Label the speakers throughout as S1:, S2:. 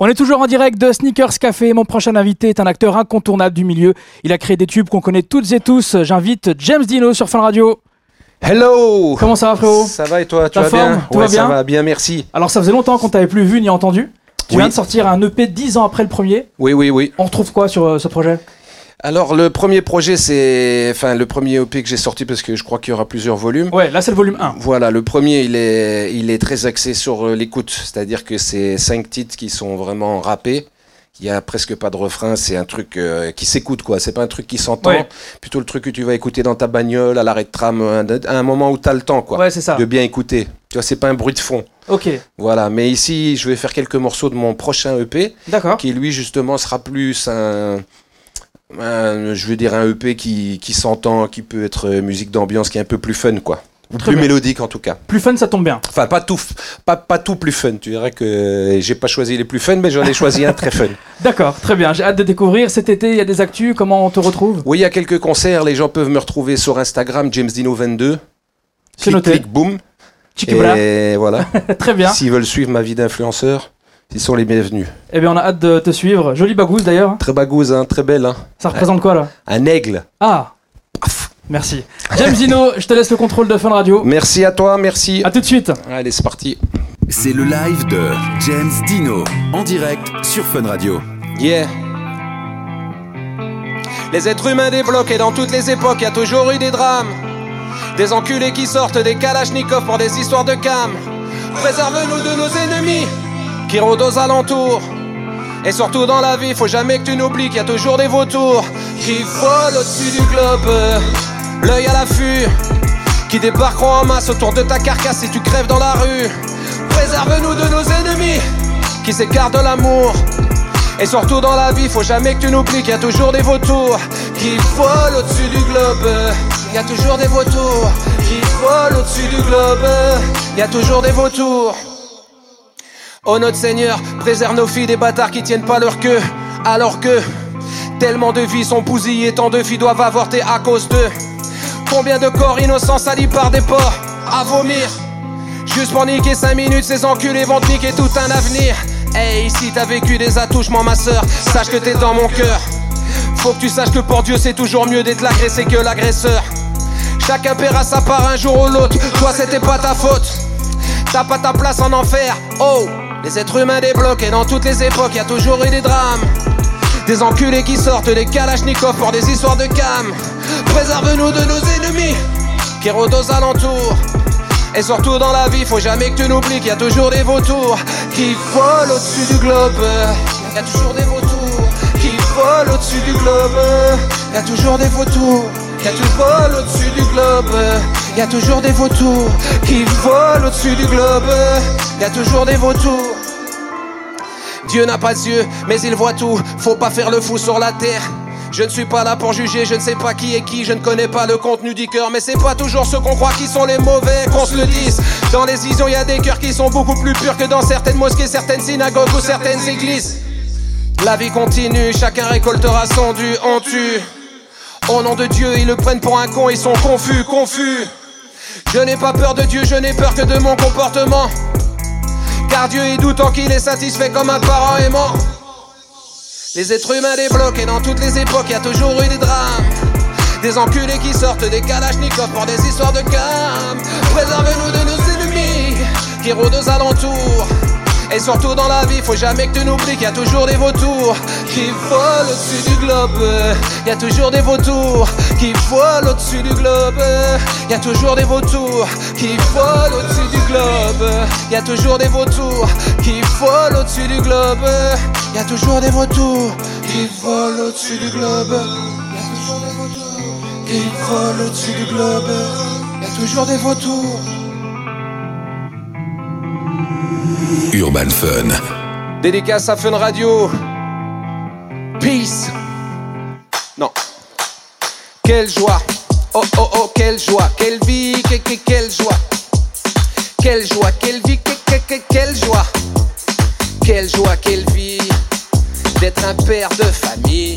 S1: On est toujours en direct de Sneakers Café. Mon prochain invité est un acteur incontournable du milieu. Il a créé des tubes qu'on connaît toutes et tous. J'invite James Dino sur Fun Radio.
S2: Hello
S1: Comment ça va frérot?
S2: Ça va et toi Tu vas
S1: forme?
S2: Bien
S1: Tout
S2: Ouais,
S1: va bien?
S2: ça va bien, merci.
S1: Alors ça faisait longtemps qu'on t'avait plus vu ni entendu. Tu
S2: Oui.
S1: viens de sortir un EP 10 ans après le premier.
S2: Oui, oui, oui.
S1: On retrouve quoi sur euh, ce projet?
S2: Alors, le premier projet, c'est. Enfin, le premier EP que j'ai sorti parce que je crois qu'il y aura plusieurs volumes.
S1: Ouais, là c'est le volume 1.
S2: Voilà, le premier, il est, il est très axé sur euh, l'écoute. C'est-à-dire que c'est cinq titres qui sont vraiment rappés. Il y a presque pas de refrain, c'est un truc euh, qui s'écoute quoi, c'est pas un truc qui s'entend,
S1: Ouais.
S2: plutôt le truc que tu vas écouter dans ta bagnole, à l'arrêt de tram, à un moment où tu as le temps quoi,
S1: Ouais, c'est ça.
S2: de bien écouter. Tu vois, c'est pas un bruit de fond.
S1: Ok,
S2: Voilà, mais ici, je vais faire quelques morceaux de mon prochain EP.
S1: d'accord.
S2: qui lui justement sera plus un, un- je veux dire un EP qui, qui s'entend, qui peut être euh, musique d'ambiance, qui est un peu plus fun quoi, ou plus
S1: bien.
S2: mélodique en tout cas.
S1: Plus fun, ça tombe bien.
S2: Enfin pas tout, pas, pas tout plus fun. Tu dirais que euh, j'ai pas choisi les plus fun, mais j'en ai choisi un très fun.
S1: D'accord, très bien. J'ai hâte de découvrir. Cet été, il y a des actus. Comment on te retrouve?
S2: Oui, il y a quelques concerts. Les gens peuvent me retrouver sur Instagram, James Dino 22.
S1: C'est noté.
S2: clic, boum. Et voilà.
S1: Très bien.
S2: S'ils veulent suivre ma vie d'influenceur, ils sont les bienvenus.
S1: Eh bien, on a hâte de te suivre. Jolie bagousse d'ailleurs.
S2: Très bagouze, hein, très belle. Hein.
S1: Ça représente quoi là
S2: Un aigle.
S1: Ah Merci. James Dino, je te laisse le contrôle de Fun Radio.
S2: Merci à toi, merci.
S1: À tout de suite.
S2: Allez, c'est parti.
S3: C'est le live de James Dino en direct sur Fun Radio.
S2: Yeah. Les êtres humains débloqués dans toutes les époques, y a toujours eu des drames. Des enculés qui sortent des kalachnikovs pour des histoires de cam. Préserve-nous de nos ennemis qui rôdent aux alentours. Et surtout dans la vie, faut jamais que tu n'oublies qu'il y a toujours des vautours qui volent au-dessus du globe, l'œil à l'affût, qui débarqueront en masse autour de ta carcasse si tu crèves dans la rue. Préserve-nous de nos ennemis qui s'écartent de l'amour. Et surtout dans la vie, faut jamais que tu n'oublies qu'il y a toujours des vautours qui volent au-dessus du globe. Il y a toujours des vautours qui volent au-dessus du globe. Il y a toujours des vautours. Oh notre Seigneur, préserve nos filles des bâtards qui tiennent pas leur queue. Alors que tellement de vies sont bousillées, tant de filles doivent avorter à cause d'eux. Combien de corps innocents salis par des porcs à vomir Juste pour niquer 5 minutes, ces enculés vont niquer tout un avenir. Hey, si t'as vécu des attouchements, ma sœur, sache que t'es dans mon cœur. Faut que tu saches que pour Dieu, c'est toujours mieux d'être l'agressé que l'agresseur. Chacun paiera sa part un jour ou l'autre. Toi, c'était pas ta faute. T'as pas ta place en enfer. Oh, les êtres humains débloqués dans toutes les époques, y a toujours eu des drames. Des enculés qui sortent des kalachnikovs pour des histoires de cam. Préserve-nous de nos ennemis qui rôdent aux alentours. Et surtout dans la vie, faut jamais que tu n'oublies qu'il y a toujours des vautours qui volent au-dessus du globe. Il y a toujours des vautours qui volent au-dessus du globe. Il y a toujours des vautours. Il y au-dessus du globe. Il y a toujours des vautours qui volent au-dessus du globe. Il y a toujours des vautours. Dieu n'a pas d'yeux, mais il voit tout. Faut pas faire le fou sur la terre. Je ne suis pas là pour juger, je ne sais pas qui est qui, je ne connais pas le contenu du cœur, mais c'est pas toujours ceux qu'on croit qui sont les mauvais, qu'on se le dise. Dans les visions, il y a des cœurs qui sont beaucoup plus purs que dans certaines mosquées, certaines synagogues ou certaines églises. La vie continue, chacun récoltera son dû, on tue. Au nom de Dieu, ils le prennent pour un con, ils sont confus, confus. Je n'ai pas peur de Dieu, je n'ai peur que de mon comportement. Car Dieu est doutant qu'il est satisfait comme un parent aimant. Les êtres humains débloqués dans toutes les époques, y a toujours eu des drames. Des enculés qui sortent des kalachnikovs pour des histoires de cam. Préserve-nous de nos ennemis qui rôdent aux alentours. Et surtout dans la vie, faut jamais que tu n'oublies qu'il y a toujours des vautours qui volent au-dessus du globe. Il y a toujours des vautours qui volent au-dessus du globe. Il y a toujours des vautours qui volent au-dessus du globe. Il y a toujours des vautours qui volent au-dessus du globe. Il y a toujours des vautours qui volent au-dessus du globe. Il toujours des vautours qui au-dessus du globe. Y a toujours des vautours. Dédicace à Fun Radio. Peace. Non. Quelle joie. Oh oh oh, quelle joie. Quelle vie, que- que- quelle joie. Quelle joie, quelle vie, que- que- que- quelle joie. Quelle joie, quelle vie d'être un père de famille.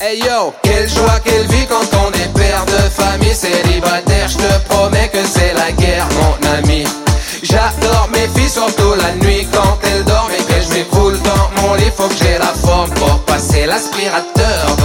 S2: Hey yo, quelle joie, quelle vie quand on est père de famille célibataire. Je te promets que c'est la guerre, mon ami. J'adore mes filles, surtout la nuit faut que j'ai la forme pour passer l'aspirateur,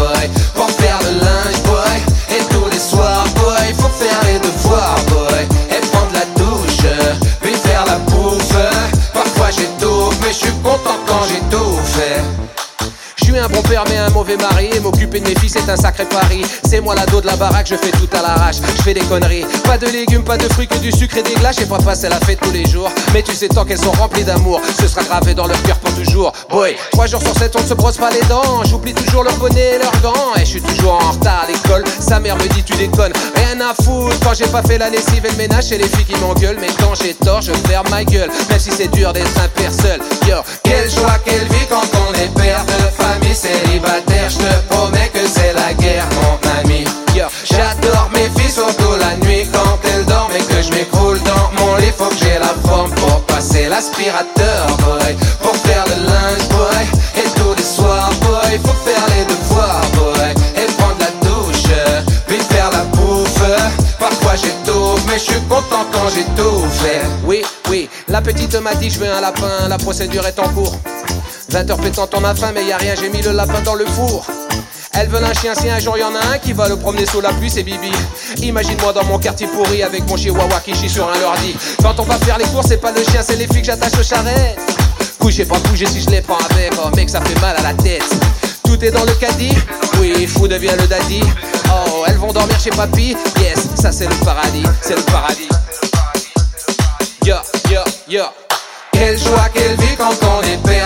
S2: sacré pari C'est moi l'ado de la baraque, je fais tout à l'arrache. Je fais des conneries, pas de légumes, pas de fruits Que du sucre et des glaces. Et papa c'est la fête tous les jours. Mais tu sais tant qu'elles sont remplies d'amour Ce sera gravé dans leur cœur pour toujours. Boy, trois jours sur sept on ne se brosse pas les dents. J'oublie toujours leur bonnet et leurs gants. Et je suis toujours en retard à l'école. Sa mère me dit tu déconnes, rien à foutre. Quand j'ai pas fait la lessive et le ménage C'est les filles qui m'engueulent. Mais quand j'ai tort je ferme ma gueule. Même si c'est dur d'être un père seul. Yo, quelle joie, quelle vie quand on est père de famille célibataire, je Pour faire le linge, boy. Et tous les soirs, boy, faut faire les devoirs, boy. Et prendre la douche, puis faire la bouffe. Parfois j'étouffe, mais je suis content quand j'ai tout fait. Oui, oui, la petite m'a dit je veux un lapin, la procédure est en cours. 20 heures pétantes, on a faim, mais y a rien, j'ai mis le lapin dans le four. Elles veulent un chien, si un jour y en a un qui va le promener sous la pluie, c'est Bibi. Imagine-moi dans mon quartier pourri avec mon chihuahua qui chie sur un ordi. Quand on va faire les courses, c'est pas le chien, c'est les filles que j'attache aux charrettes. Couché, pas bouger si je les prends avec, oh mec, ça fait mal à la tête. Tout est dans le caddie, oui, fou devient le daddy. Oh, elles vont dormir chez papy, yes, ça c'est le paradis, c'est le paradis. Yo, yo, yo. Quelle joie, quelle vie quand on est père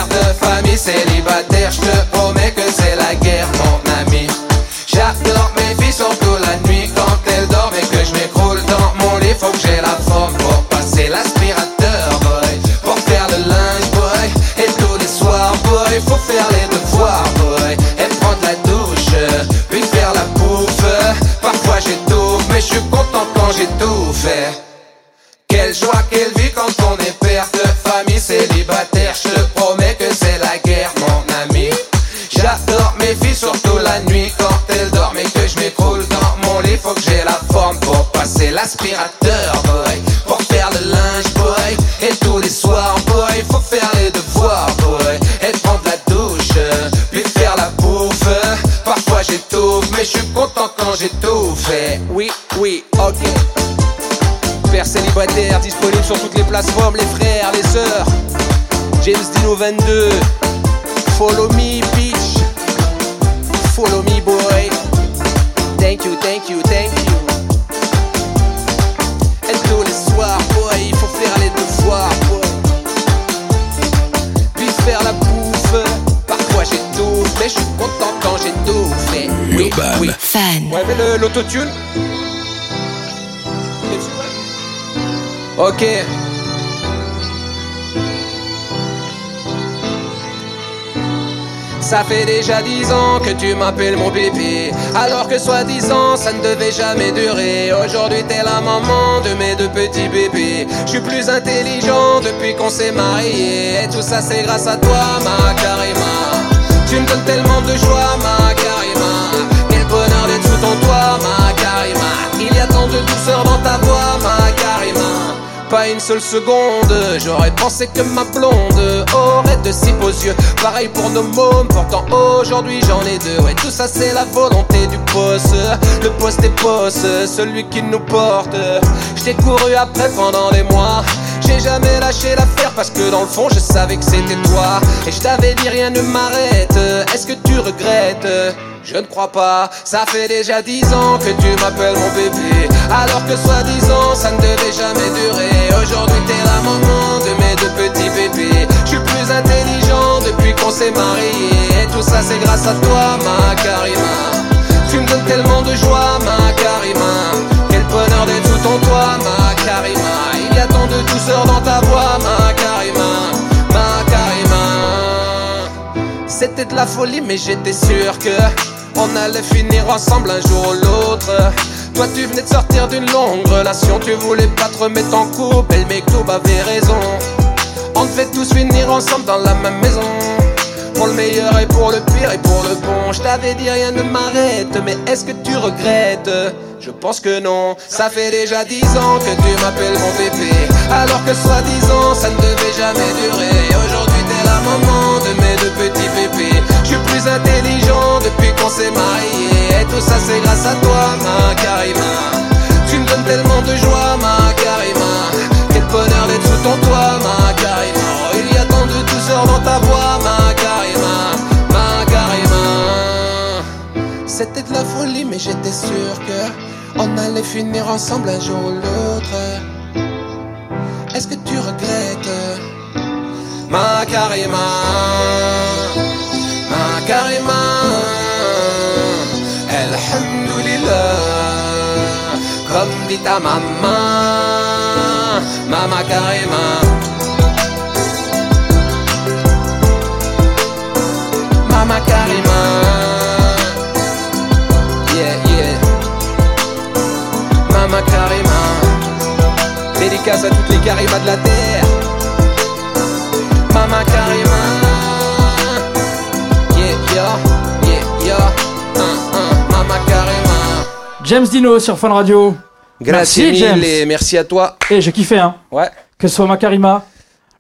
S2: Pour faire le linge, boy. Et tous les soirs, boy, faut faire les devoirs, boy. Et prendre la douche, puis faire la bouffe. Parfois j'étouffe, mais je suis content quand fait. Oui, oui, ok. Père célibataire, disponible sur toutes les plateformes, les frères, les sœurs. James Dino 22. Follow me, bitch. Follow me, boy. Thank you, thank you, thank you. Les soirs, boy, il faut faire les devoirs, boy. Puis faire la bouffe. Parfois j'étouffe, mais je suis content quand j'ai tout fait. Oui,
S3: Urban.
S2: oui.
S4: Fan.
S2: Ouais, mais le- l'autotune. Ok. Ça fait déjà dix ans que tu m'appelles mon bébé Alors que soi-disant ça ne devait jamais durer. Aujourd'hui t'es la maman de mes deux petits bébés. Je suis plus intelligent depuis qu'on s'est mariés. Et tout ça c'est grâce à toi ma Karima. Tu me donnes tellement de joie ma Karima. Quel bonheur d'être sous ton toit ma Karima. Il y a tant de douceur dans ta voix ma Karima pas une seule seconde, j'aurais pensé que ma blonde aurait de si beaux yeux. Pareil pour nos mômes, pourtant aujourd'hui j'en ai deux. Ouais, tout ça c'est la volonté du boss. Le poste est boss, celui qui nous porte. J't'ai couru après pendant des mois. J'ai jamais lâché l'affaire parce que dans le fond je savais que c'était toi. Et je t'avais dit rien ne m'arrête. Est-ce que tu regrettes? Je ne crois pas, ça fait déjà dix ans que tu m'appelles mon bébé. Alors que soi-disant ça ne devait jamais durer. Aujourd'hui t'es la maman de mes deux petits bébés. Je suis plus intelligent depuis qu'on s'est mariés. Et tout ça c'est grâce à toi ma Karima. Tu me donnes tellement de joie ma Karima. Quel bonheur d'être sous ton toit ma Karima de douceur dans ta voix ma Karima Ma Karima c'était de la folie, mais j'étais sûr que on allait finir ensemble un jour ou l'autre. Toi, tu venais de sortir d'une longue relation, tu voulais pas te remettre en couple. Et le avait raison. On devait tous finir ensemble dans la même maison. Pour le meilleur et pour le pire et pour le bon. Je t'avais dit rien ne m'arrête, mais est-ce que tu regrettes? Je pense que non. Ça fait déjà dix ans que tu m'appelles mon bébé. Alors que soi-disant ça ne devait jamais durer. Aujourd'hui t'es la maman de mes deux petits bébés. plus intelligent depuis qu'on s'est marié. Et tout ça c'est grâce à toi, ma Karima. Tu me donnes tellement de joie, ma Karima. J'étais sûr que on allait finir ensemble un jour ou l'autre. Est-ce que tu regrettes? Ma Karima, ma Karima, Alhamdulillah, comme dit ta maman, Mama Karima. Dédicace à toutes les Karimas de la terre. Mama Karima Yeah, yeah, yeah, yeah uh, uh, Mama Karima
S1: James Dino sur Fun Radio.
S2: Grazie
S1: Merci, James.
S2: et merci à toi
S1: Et j'ai kiffé, hein.
S2: Ouais
S1: Que ce soit Macarima,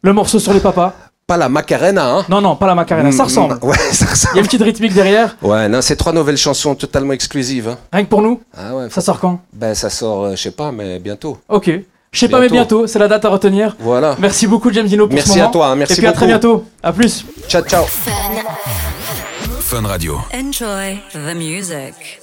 S1: le morceau sur les papas.
S2: Pas la Macarena, hein
S1: Non, non, pas la Macarena, ça ressemble.
S2: Ouais, ça
S1: Il y a
S2: ressemble
S1: une petite rythmique derrière.
S2: Ouais, non, c'est trois nouvelles chansons totalement exclusives hein.
S1: Rien que pour nous,
S2: Ah ouais,
S1: ça sort quand?
S2: Ben ça sort, euh, je sais pas, mais bientôt
S1: Ok. Je sais pas, mais
S2: Bientôt.
S1: c'est la date à retenir.
S2: Voilà
S1: Merci beaucoup, James Dino, pour
S2: Merci
S1: ce moment.
S2: à toi, hein, merci
S1: Et puis à très bientôt. À plus.
S2: Ciao, ciao
S3: Fun Radio.
S4: Enjoy the music.